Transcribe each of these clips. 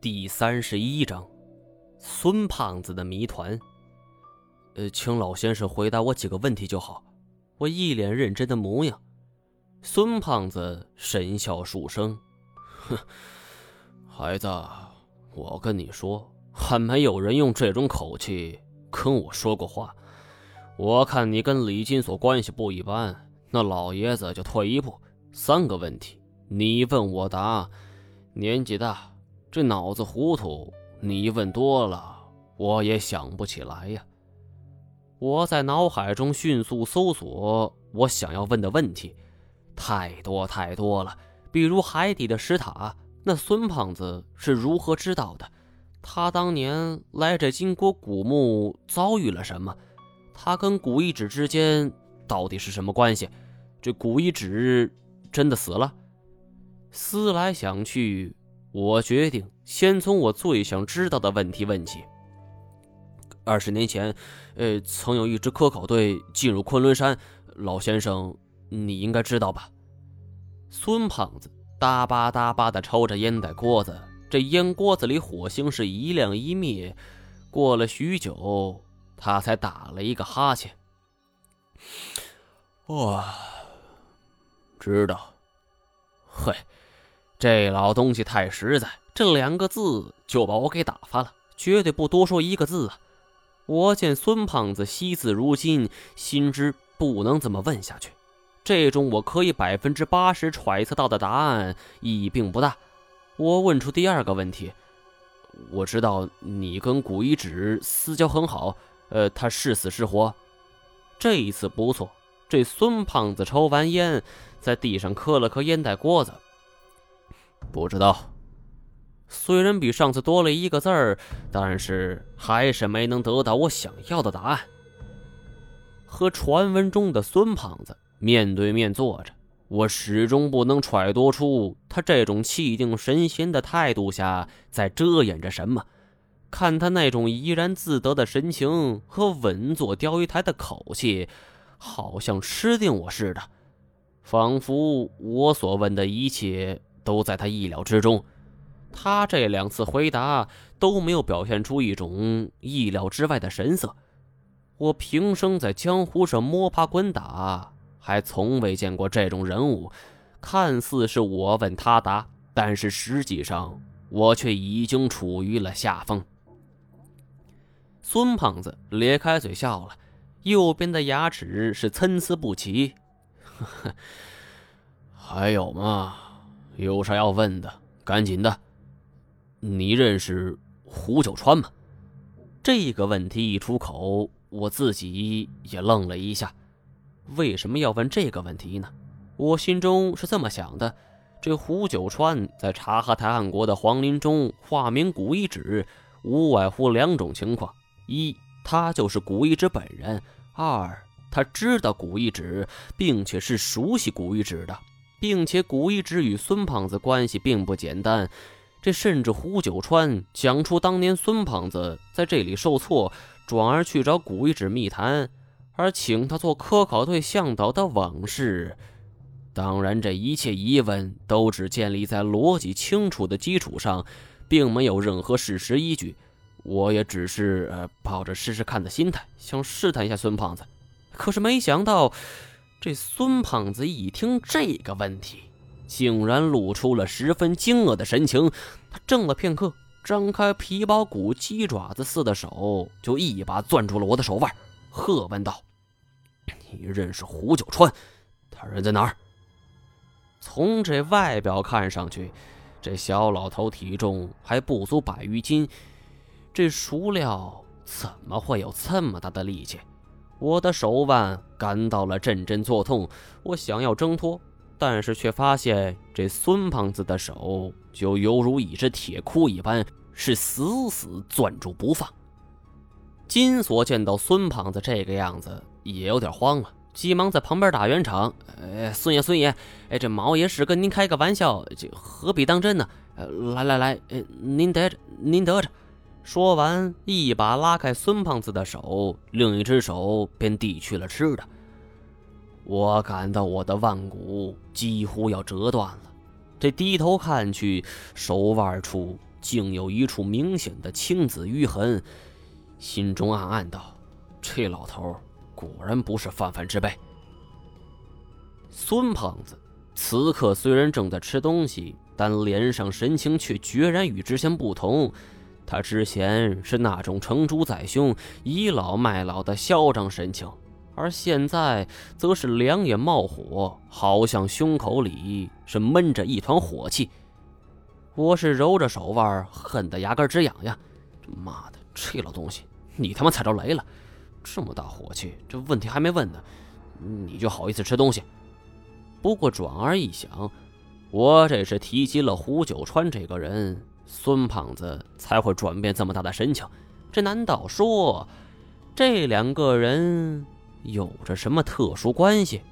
第三十一章，孙胖子的谜团。呃，请老先生回答我几个问题就好。我一脸认真的模样。孙胖子神笑数声，哼，孩子，我跟你说，还没有人用这种口气跟我说过话。我看你跟李金锁关系不一般，那老爷子就退一步。三个问题，你问我答，年纪大。这脑子糊涂，你问多了，我也想不起来呀。我在脑海中迅速搜索我想要问的问题，太多太多了。比如海底的石塔，那孙胖子是如何知道的？他当年来这金国古墓遭遇了什么？他跟古一指之间到底是什么关系？这古一指真的死了？思来想去。我决定先从我最想知道的问题问起。二十年前，呃，曾有一支科考队进入昆仑山，老先生，你应该知道吧？孙胖子哒吧哒吧的抽着烟袋锅子，这烟锅子里火星是一亮一灭。过了许久，他才打了一个哈欠。哇，知道，嘿。这老东西太实在，这两个字就把我给打发了，绝对不多说一个字啊！我见孙胖子惜字如金，心知不能这么问下去。这种我可以百分之八十揣测到的答案意义并不大。我问出第二个问题：我知道你跟古一指私交很好，呃，他是死是活？这一次不错，这孙胖子抽完烟，在地上磕了磕烟袋锅子。不知道，虽然比上次多了一个字儿，但是还是没能得到我想要的答案。和传闻中的孙胖子面对面坐着，我始终不能揣度出他这种气定神闲的态度下在遮掩着什么。看他那种怡然自得的神情和稳坐钓鱼台的口气，好像吃定我似的，仿佛我所问的一切。都在他意料之中，他这两次回答都没有表现出一种意料之外的神色。我平生在江湖上摸爬滚打，还从未见过这种人物。看似是我问他答，但是实际上我却已经处于了下风。孙胖子咧开嘴笑了，右边的牙齿是参差不齐。还有吗？有啥要问的，赶紧的。你认识胡九川吗？这个问题一出口，我自己也愣了一下。为什么要问这个问题呢？我心中是这么想的：这胡九川在察哈台汗国的皇陵中化名古一指，无外乎两种情况：一，他就是古一指本人；二，他知道古一指，并且是熟悉古一指的。并且古一指与孙胖子关系并不简单，这甚至胡九川讲出当年孙胖子在这里受挫，转而去找古一指密谈，而请他做科考队向导的往事。当然，这一切疑问都只建立在逻辑清楚的基础上，并没有任何事实依据。我也只是呃抱着试试看的心态，想试探一下孙胖子，可是没想到。这孙胖子一听这个问题，竟然露出了十分惊愕的神情。他怔了片刻，张开皮包骨、鸡爪子似的手，就一把攥住了我的手腕，喝问道：“你认识胡九川？他人在哪儿？”从这外表看上去，这小老头体重还不足百余斤，这熟料怎么会有这么大的力气？我的手腕感到了阵阵作痛，我想要挣脱，但是却发现这孙胖子的手就犹如一只铁箍一般，是死死攥住不放。金锁见到孙胖子这个样子，也有点慌了，急忙在旁边打圆场：“哎，孙爷，孙爷，哎，这毛爷是跟您开个玩笑，这何必当真呢？来来来，您得着，您得着。”说完，一把拉开孙胖子的手，另一只手便递去了吃的。我感到我的腕骨几乎要折断了。这低头看去，手腕处竟有一处明显的青紫淤痕，心中暗暗道：“这老头果然不是泛泛之辈。”孙胖子此刻虽然正在吃东西，但脸上神情却决然与之前不同。他之前是那种成竹在胸、倚老卖老的嚣张神情，而现在则是两眼冒火，好像胸口里是闷着一团火气。我是揉着手腕，恨得牙根直痒痒。妈的，这老东西，你他妈踩着雷了！这么大火气，这问题还没问呢，你就好意思吃东西？不过转而一想，我这是提及了胡九川这个人。孙胖子才会转变这么大的神情，这难道说这两个人有着什么特殊关系？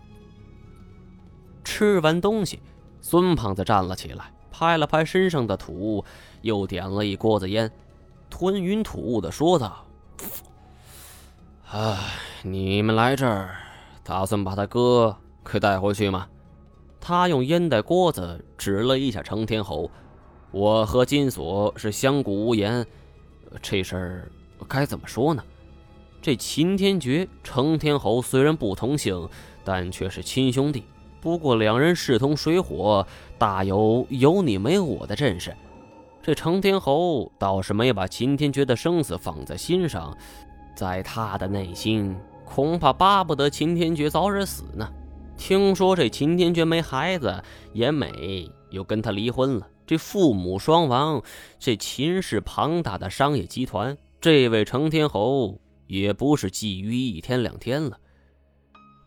吃完东西，孙胖子站了起来，拍了拍身上的土，又点了一锅子烟，吞云吐雾的说道：“哎，你们来这儿，打算把他哥给带回去吗？”他用烟袋锅子指了一下程天侯。我和金锁是相顾无言，这事儿该怎么说呢？这秦天觉、程天侯虽然不同姓，但却是亲兄弟。不过两人势同水火，大有有你没我的阵势。这程天侯倒是没把秦天觉的生死放在心上，在他的内心恐怕巴不得秦天觉早日死呢。听说这秦天觉没孩子，严美又跟他离婚了。这父母双亡，这秦氏庞大的商业集团，这位程天侯也不是觊觎一天两天了。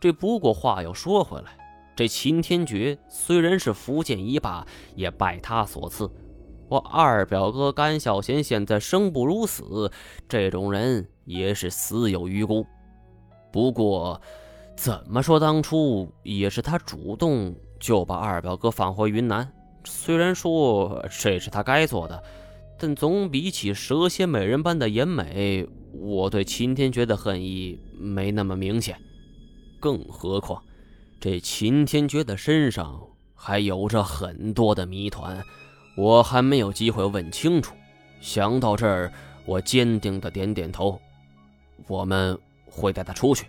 这不过话又说回来，这秦天爵虽然是福建一霸，也拜他所赐。我二表哥甘孝贤现在生不如死，这种人也是死有余辜。不过，怎么说，当初也是他主动就把二表哥放回云南。虽然说这是他该做的，但总比起蛇蝎美人般的颜美，我对秦天觉的恨意没那么明显。更何况，这秦天觉的身上还有着很多的谜团，我还没有机会问清楚。想到这儿，我坚定的点点头。我们会带他出去。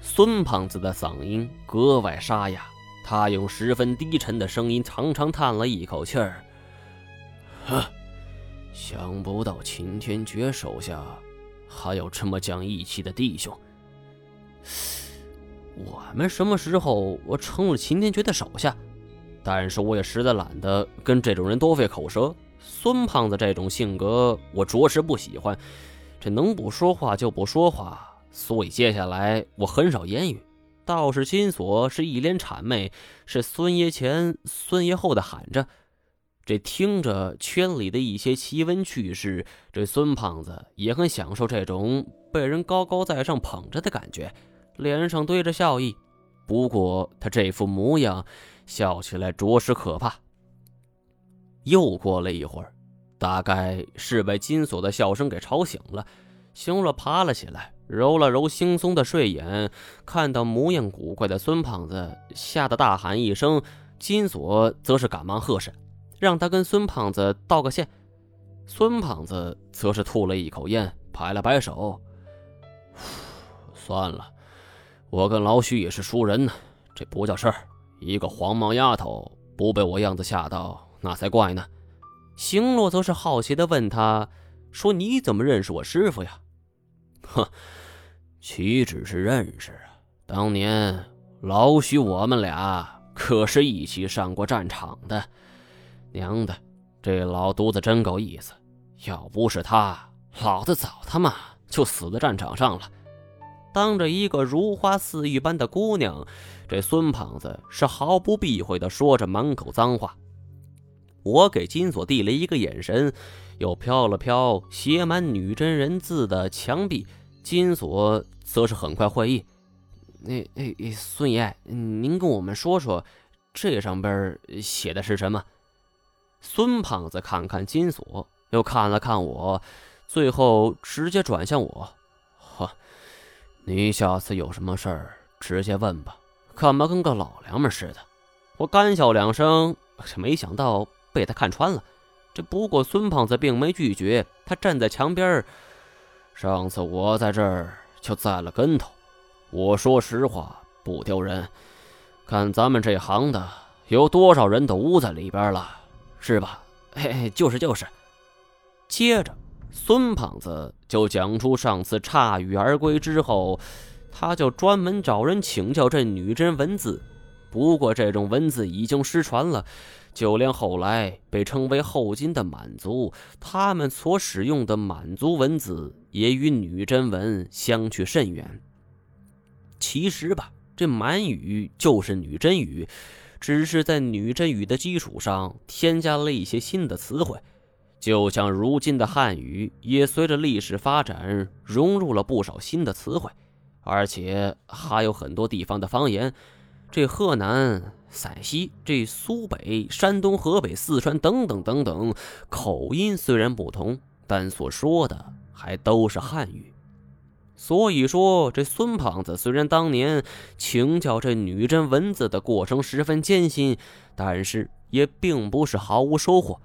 孙胖子的嗓音格外沙哑。他用十分低沉的声音长长叹了一口气儿，呵，想不到秦天觉手下还有这么讲义气的弟兄。我们什么时候我成了秦天觉的手下？但是我也实在懒得跟这种人多费口舌。孙胖子这种性格，我着实不喜欢。这能不说话就不说话，所以接下来我很少言语。倒是金锁是一脸谄媚，是孙爷前孙爷后的喊着。这听着圈里的一些奇闻趣事，这孙胖子也很享受这种被人高高在上捧着的感觉，脸上堆着笑意。不过他这副模样，笑起来着实可怕。又过了一会儿，大概是被金锁的笑声给吵醒了，熊了爬了起来。揉了揉惺忪的睡眼，看到模样古怪的孙胖子，吓得大喊一声。金锁则是赶忙呵斥，让他跟孙胖子道个歉。孙胖子则是吐了一口烟，摆了摆手：“算了，我跟老许也是熟人呢，这不叫事儿。一个黄毛丫头不被我样子吓到，那才怪呢。”星洛则是好奇地问他：“说你怎么认识我师傅呀？”哼。岂止是认识啊！当年老许我们俩可是一起上过战场的。娘的，这老犊子真够意思！要不是他，老子早他妈就死在战场上了。当着一个如花似玉般的姑娘，这孙胖子是毫不避讳的说着满口脏话。我给金锁递了一个眼神，又飘了飘写满女真人字的墙壁。金锁则是很快会意，那、那、孙爷，您跟我们说说，这上边写的是什么？孙胖子看看金锁，又看了看我，最后直接转向我：“呵，你下次有什么事儿直接问吧，干嘛跟个老娘们似的？”我干笑两声，没想到被他看穿了。这不过孙胖子并没拒绝，他站在墙边上次我在这儿就栽了跟头，我说实话不丢人。看咱们这行的，有多少人都捂在里边了，是吧？嘿嘿，就是就是。接着，孙胖子就讲出上次铩羽而归之后，他就专门找人请教这女真文字。不过这种文字已经失传了，就连后来被称为后金的满族，他们所使用的满族文字也与女真文相去甚远。其实吧。这满语就是女真语，只是在女真语的基础上添加了一些新的词汇，就像如今的汉语也随着历史发展融入了不少新的词汇，而且还有很多地方的方言，这河南、陕西、这苏北、山东、河北、四川等等等等，口音虽然不同，但所说的还都是汉语。所以说，这孙胖子虽然当年请教这女真文字的过程十分艰辛，但是也并不是毫无收获。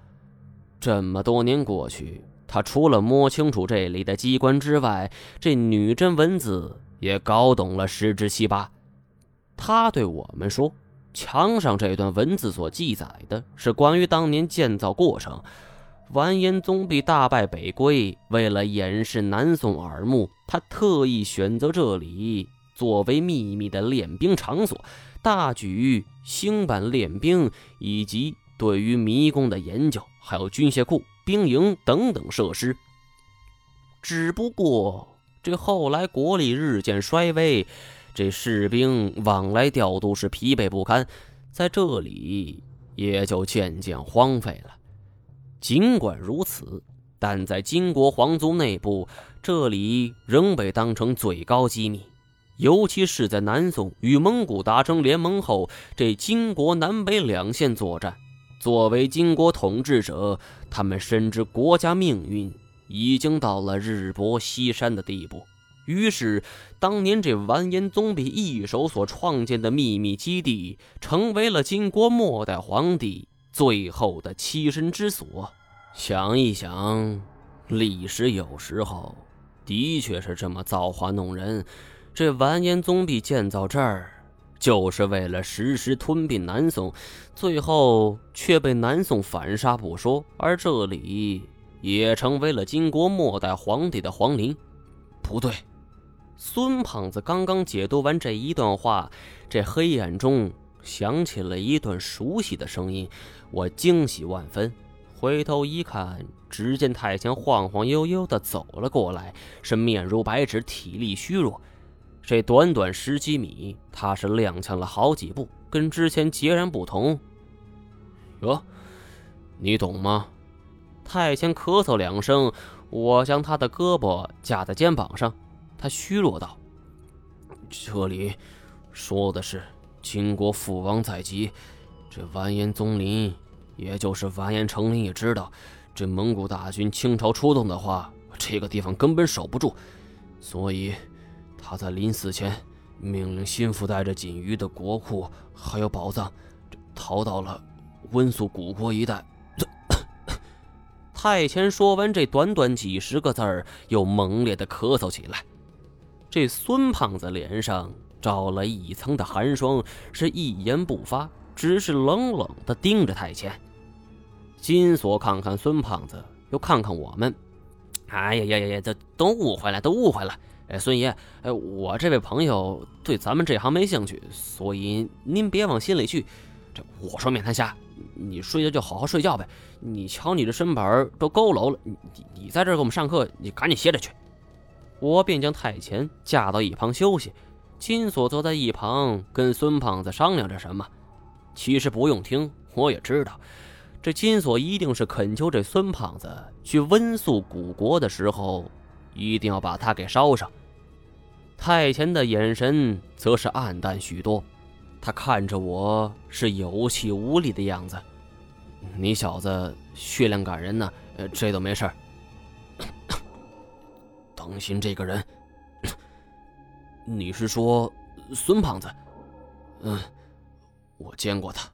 这么多年过去，他除了摸清楚这里的机关之外，这女真文字也搞懂了十之七八。他对我们说：“墙上这段文字所记载的是关于当年建造过程。”完颜宗弼大败北归，为了掩饰南宋耳目，他特意选择这里作为秘密的练兵场所，大举兴办练兵，以及对于迷宫的研究，还有军械库、兵营等等设施。只不过这后来国力日渐衰微，这士兵往来调度是疲惫不堪，在这里也就渐渐荒废了。尽管如此，但在金国皇族内部，这里仍被当成最高机密。尤其是在南宋与蒙古达成联盟后，这金国南北两线作战，作为金国统治者，他们深知国家命运已经到了日薄西山的地步。于是，当年这完颜宗弼一手所创建的秘密基地，成为了金国末代皇帝。最后的栖身之所，想一想，历史有时候的确是这么造化弄人。这完颜宗弼建造这儿，就是为了实时吞并南宋，最后却被南宋反杀不说，而这里也成为了金国末代皇帝的皇陵。不对，孙胖子刚刚解读完这一段话，这黑暗中。响起了一段熟悉的声音，我惊喜万分。回头一看，只见太前晃晃悠悠地走了过来，是面如白纸，体力虚弱。这短短十几米，他是踉跄了好几步，跟之前截然不同。哟，你懂吗？太前咳嗽两声，我将他的胳膊架在肩膀上，他虚弱道：“这里说的是。”秦国父王在即，这完颜宗林，也就是完颜成林，也知道，这蒙古大军倾巢出动的话，这个地方根本守不住，所以他在临死前命令心腹带着锦衣的国库还有宝藏，逃到了温宿古国一带。太前说完这短短几十个字儿，又猛烈的咳嗽起来。这孙胖子脸上。罩了一层的寒霜，是一言不发，只是冷冷的盯着太前。金锁看看孙胖子，又看看我们。哎呀呀呀呀，这都误会了，都误会了。哎，孙爷，哎，我这位朋友对咱们这行没兴趣，所以您别往心里去。这我说面瘫侠，你睡觉就好好睡觉呗。你瞧你这身板都佝偻了，你你在这给我们上课，你赶紧歇着去。我便将太前架到一旁休息。金锁坐在一旁，跟孙胖子商量着什么。其实不用听，我也知道，这金锁一定是恳求这孙胖子去温宿古国的时候，一定要把他给烧上。太前的眼神则是暗淡许多，他看着我是有气无力的样子。你小子血量感人呢，这都没事儿。王鑫这个人。你是说孙胖子？嗯，我见过他。